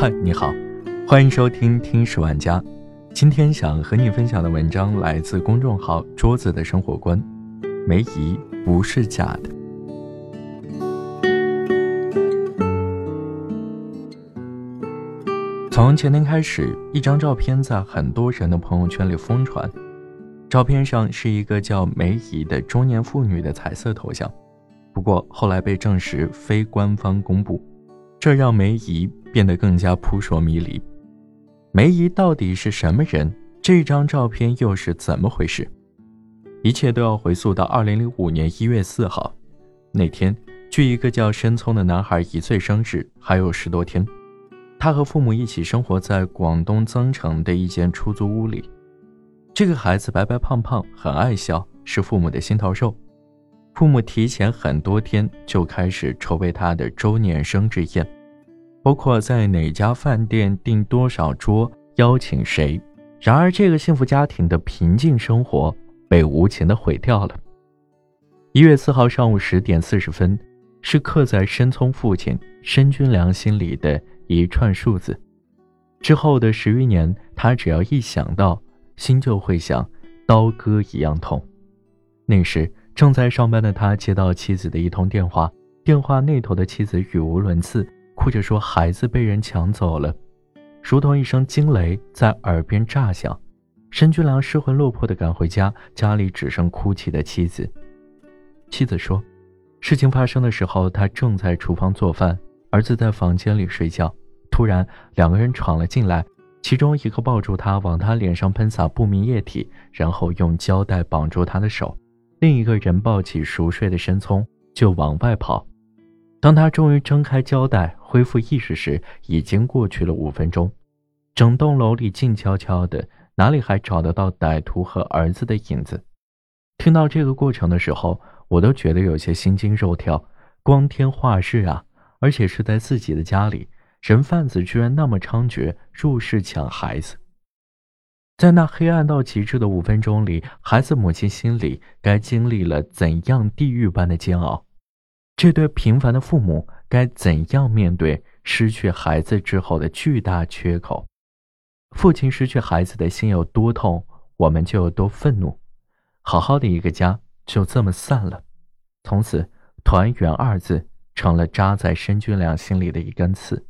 嗨，你好，欢迎收听《听史万家》。今天想和你分享的文章来自公众号“桌子的生活观”，梅姨不是假的。从前天开始，一张照片在很多人的朋友圈里疯传。照片上是一个叫梅姨的中年妇女的彩色头像，不过后来被证实非官方公布。这让梅姨变得更加扑朔迷离。梅姨到底是什么人？这张照片又是怎么回事？一切都要回溯到二零零五年一月四号那天，距一个叫申聪的男孩一岁生日还有十多天。他和父母一起生活在广东增城的一间出租屋里。这个孩子白白胖胖，很爱笑，是父母的心头肉。父母提前很多天就开始筹备他的周年生日宴，包括在哪家饭店订多少桌、邀请谁。然而，这个幸福家庭的平静生活被无情的毁掉了。一月四号上午十点四十分，是刻在申聪父亲申军良心里的一串数字。之后的十余年，他只要一想到，心就会像刀割一样痛。那时。正在上班的他接到妻子的一通电话，电话那头的妻子语无伦次，哭着说孩子被人抢走了，如同一声惊雷在耳边炸响。申军良失魂落魄地赶回家，家里只剩哭泣的妻子。妻子说，事情发生的时候，他正在厨房做饭，儿子在房间里睡觉，突然两个人闯了进来，其中一个抱住他，往他脸上喷洒不明液体，然后用胶带绑住他的手。另一个人抱起熟睡的申聪就往外跑。当他终于睁开胶带，恢复意识时，已经过去了五分钟。整栋楼里静悄悄的，哪里还找得到歹徒和儿子的影子？听到这个过程的时候，我都觉得有些心惊肉跳。光天化日啊，而且是在自己的家里，人贩子居然那么猖獗，入室抢孩子。在那黑暗到极致的五分钟里，孩子母亲心里该经历了怎样地狱般的煎熬？这对平凡的父母该怎样面对失去孩子之后的巨大缺口？父亲失去孩子的心有多痛，我们就有多愤怒。好好的一个家就这么散了，从此“团圆”二字成了扎在申军良心里的一根刺。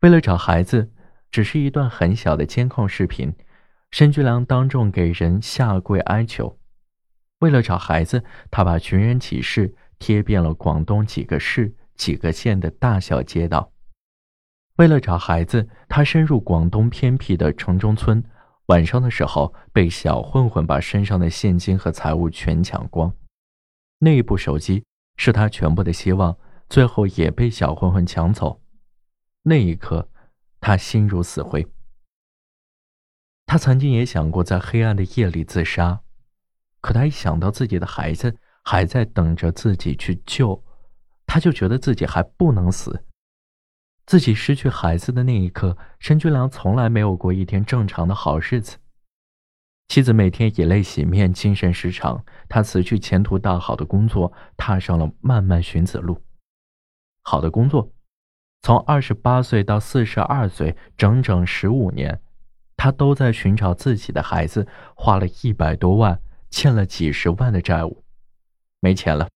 为了找孩子。只是一段很小的监控视频，申军良当众给人下跪哀求。为了找孩子，他把寻人启事贴遍了广东几个市、几个县的大小街道。为了找孩子，他深入广东偏僻的城中村，晚上的时候被小混混把身上的现金和财物全抢光。那一部手机是他全部的希望，最后也被小混混抢走。那一刻。他心如死灰。他曾经也想过在黑暗的夜里自杀，可他一想到自己的孩子还在等着自己去救，他就觉得自己还不能死。自己失去孩子的那一刻，申军良从来没有过一天正常的好日子。妻子每天以泪洗面，精神失常。他辞去前途大好的工作，踏上了漫漫寻子路。好的工作。从二十八岁到四十二岁，整整十五年，他都在寻找自己的孩子，花了一百多万，欠了几十万的债务，没钱了，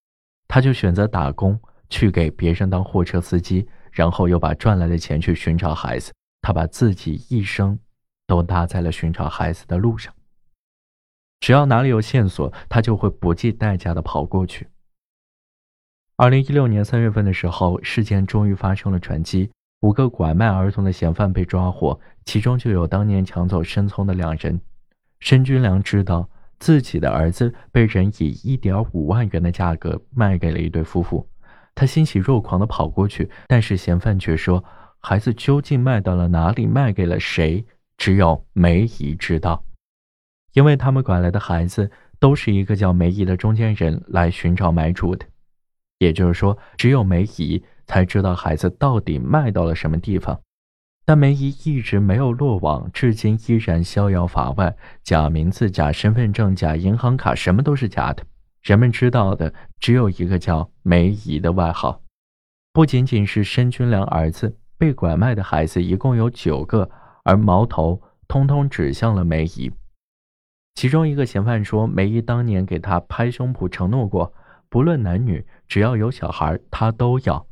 他就选择打工，去给别人当货车司机，然后又把赚来的钱去寻找孩子。他把自己一生都搭在了寻找孩子的路上，只要哪里有线索，他就会不计代价的跑过去。二零一六年三月份的时候，事件终于发生了转机，五个拐卖儿童的嫌犯被抓获，其中就有当年抢走申聪的两人。申军良知道自己的儿子被人以一点五万元的价格卖给了一对夫妇，他欣喜若狂地跑过去，但是嫌犯却说，孩子究竟卖到了哪里，卖给了谁，只有梅姨知道，因为他们拐来的孩子都是一个叫梅姨的中间人来寻找买主的。也就是说，只有梅姨才知道孩子到底卖到了什么地方，但梅姨一直没有落网，至今依然逍遥法外。假名字、假身份证、假银行卡，什么都是假的。人们知道的只有一个叫梅姨的外号。不仅仅是申军良儿子，被拐卖的孩子一共有九个，而矛头通通指向了梅姨。其中一个嫌犯说，梅姨当年给他拍胸脯承诺过，不论男女，只要有小孩，他都要。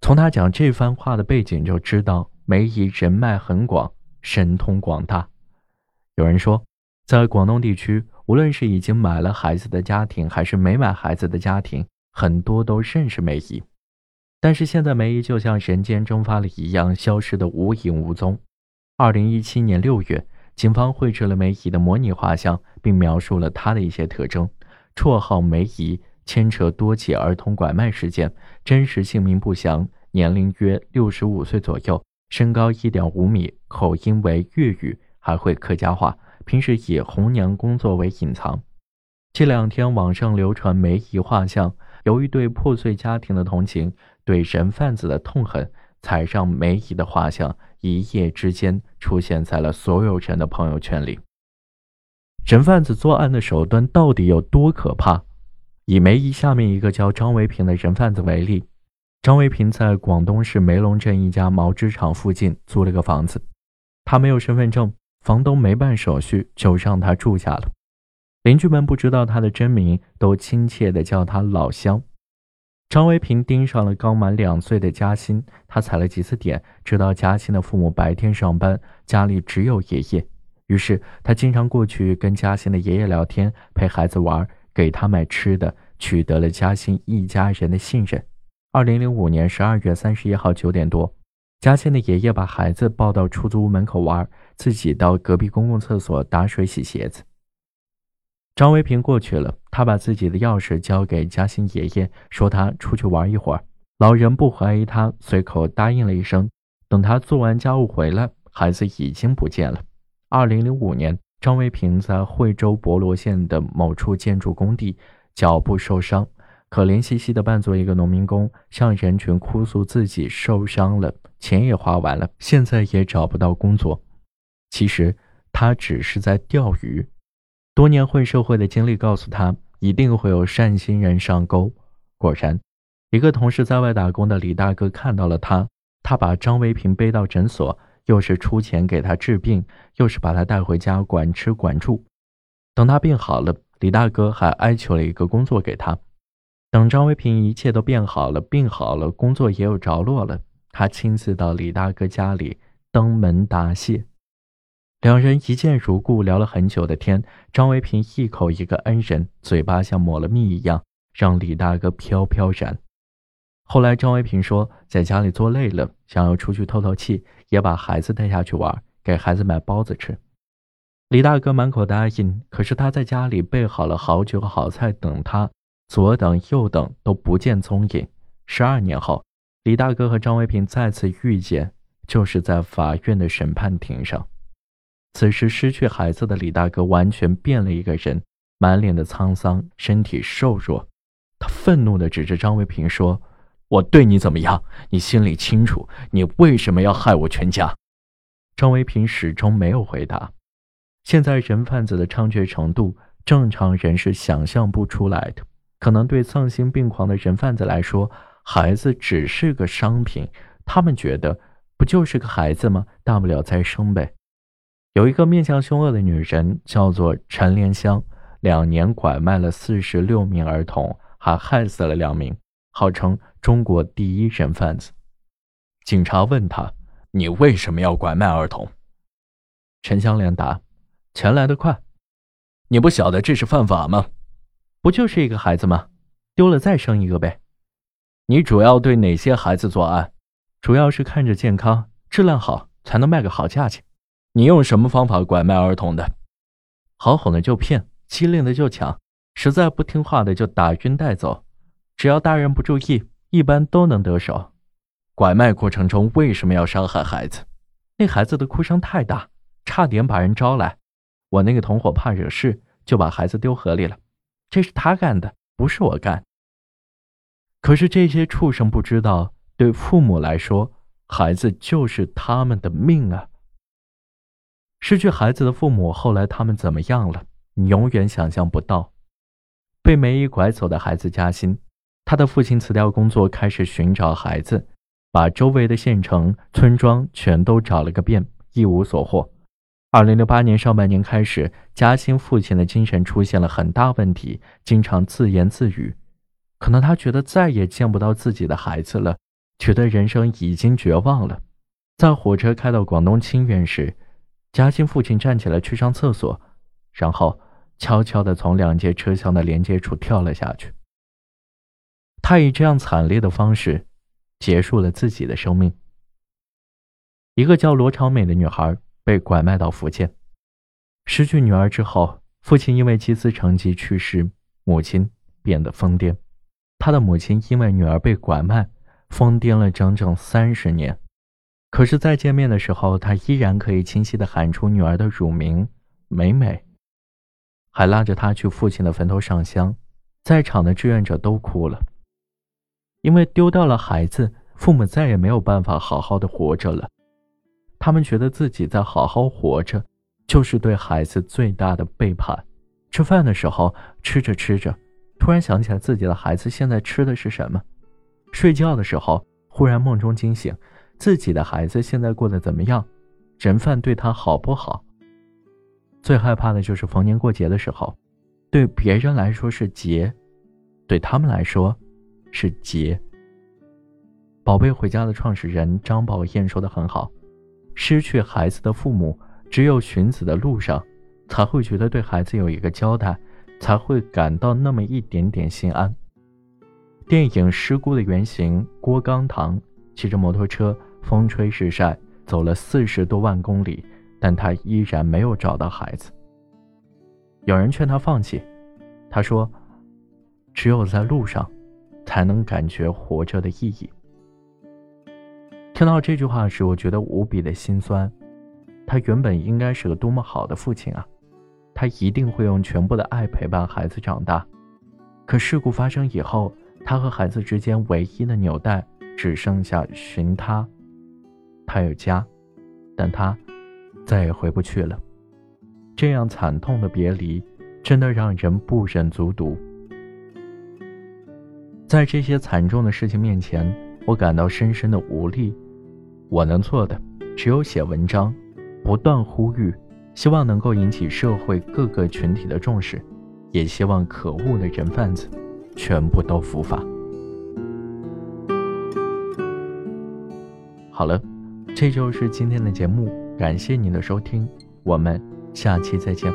从他讲这番话的背景就知道，梅姨人脉很广，神通广大。有人说，在广东地区，无论是已经买了孩子的家庭，还是没买孩子的家庭，很多都认识梅姨。但是现在，梅姨就像人间蒸发了一样，消失的无影无踪。二零一七年六月，警方绘制了梅姨的模拟画像，并描述了她的一些特征：绰号梅姨。牵扯多起儿童拐卖事件，真实姓名不详，年龄约六十五岁左右，身高一点五米，口音为粤语，还会客家话，平时以红娘工作为隐藏。这两天网上流传梅姨画像，由于对破碎家庭的同情，对人贩子的痛恨，才让梅姨的画像一夜之间出现在了所有人的朋友圈里。人贩子作案的手段到底有多可怕？以梅姨下面一个叫张维平的人贩子为例，张维平在广东市梅龙镇一家毛织厂附近租了个房子，他没有身份证，房东没办手续就让他住下了。邻居们不知道他的真名，都亲切地叫他老乡。张维平盯上了刚满两岁的嘉欣，他踩了几次点，知道嘉欣的父母白天上班，家里只有爷爷，于是他经常过去跟嘉欣的爷爷聊天，陪孩子玩。给他买吃的，取得了嘉兴一家人的信任。二零零五年十二月三十一号九点多，嘉兴的爷爷把孩子抱到出租屋门口玩，自己到隔壁公共厕所打水洗鞋子。张维平过去了，他把自己的钥匙交给嘉兴爷爷，说他出去玩一会儿。老人不怀疑他，随口答应了一声。等他做完家务回来，孩子已经不见了。二零零五年。张维平在惠州博罗县的某处建筑工地，脚部受伤，可怜兮兮的扮作一个农民工，向人群哭诉自己受伤了，钱也花完了，现在也找不到工作。其实他只是在钓鱼。多年混社会的经历告诉他，一定会有善心人上钩。果然，一个同事在外打工的李大哥看到了他，他把张维平背到诊所。又是出钱给他治病，又是把他带回家管吃管住。等他病好了，李大哥还哀求了一个工作给他。等张维平一切都变好了，病好了，工作也有着落了，他亲自到李大哥家里登门答谢。两人一见如故，聊了很久的天。张维平一口一个恩人，嘴巴像抹了蜜一样，让李大哥飘飘然。后来，张维平说，在家里坐累了，想要出去透透气，也把孩子带下去玩，给孩子买包子吃。李大哥满口答应，可是他在家里备好了好酒好菜等他，左等右等都不见踪影。十二年后，李大哥和张维平再次遇见，就是在法院的审判庭上。此时，失去孩子的李大哥完全变了一个人，满脸的沧桑，身体瘦弱。他愤怒地指着张维平说。我对你怎么样？你心里清楚。你为什么要害我全家？张维平始终没有回答。现在人贩子的猖獗程度，正常人是想象不出来的。可能对丧心病狂的人贩子来说，孩子只是个商品。他们觉得，不就是个孩子吗？大不了再生呗。有一个面相凶恶的女人，叫做陈莲香，两年拐卖了四十六名儿童，还害死了两名。号称中国第一人贩子。警察问他：“你为什么要拐卖儿童？”陈香莲答：“钱来得快。”“你不晓得这是犯法吗？”“不就是一个孩子吗？丢了再生一个呗。”“你主要对哪些孩子作案？”“主要是看着健康、质量好，才能卖个好价钱。”“你用什么方法拐卖儿童的？”“好哄的就骗，机灵的就抢，实在不听话的就打晕带走。”只要大人不注意，一般都能得手。拐卖过程中为什么要伤害孩子？那孩子的哭声太大，差点把人招来。我那个同伙怕惹事，就把孩子丢河里了。这是他干的，不是我干。可是这些畜生不知道，对父母来说，孩子就是他们的命啊。失去孩子的父母后来他们怎么样了？你永远想象不到。被梅姨拐走的孩子嘉欣。他的父亲辞掉工作，开始寻找孩子。把周围的县城、村庄全都找了个遍，一无所获。二零零八年上半年开始，嘉兴父亲的精神出现了很大问题，经常自言自语。可能他觉得再也见不到自己的孩子了，觉得人生已经绝望了。在火车开到广东清远时，嘉兴父亲站起来去上厕所，然后悄悄地从两节车厢的连接处跳了下去。他以这样惨烈的方式结束了自己的生命。一个叫罗长美的女孩被拐卖到福建，失去女儿之后，父亲因为祭祀成疾去世，母亲变得疯癫。他的母亲因为女儿被拐卖，疯癫了整整三十年。可是再见面的时候，他依然可以清晰地喊出女儿的乳名“美美”，还拉着她去父亲的坟头上香。在场的志愿者都哭了。因为丢掉了孩子，父母再也没有办法好好的活着了。他们觉得自己在好好活着，就是对孩子最大的背叛。吃饭的时候，吃着吃着，突然想起来自己的孩子现在吃的是什么；睡觉的时候，忽然梦中惊醒，自己的孩子现在过得怎么样，人贩对他好不好。最害怕的就是逢年过节的时候，对别人来说是节，对他们来说。是劫。宝贝回家的创始人张宝燕说的很好：“失去孩子的父母，只有寻子的路上，才会觉得对孩子有一个交代，才会感到那么一点点心安。”电影《失孤》的原型郭刚堂骑着摩托车，风吹日晒，走了四十多万公里，但他依然没有找到孩子。有人劝他放弃，他说：“只有在路上。”才能感觉活着的意义。听到这句话时，我觉得无比的心酸。他原本应该是个多么好的父亲啊！他一定会用全部的爱陪伴孩子长大。可事故发生以后，他和孩子之间唯一的纽带只剩下寻他。他有家，但他再也回不去了。这样惨痛的别离，真的让人不忍卒读。在这些惨重的事情面前，我感到深深的无力。我能做的只有写文章，不断呼吁，希望能够引起社会各个群体的重视，也希望可恶的人贩子全部都伏法。好了，这就是今天的节目，感谢您的收听，我们下期再见。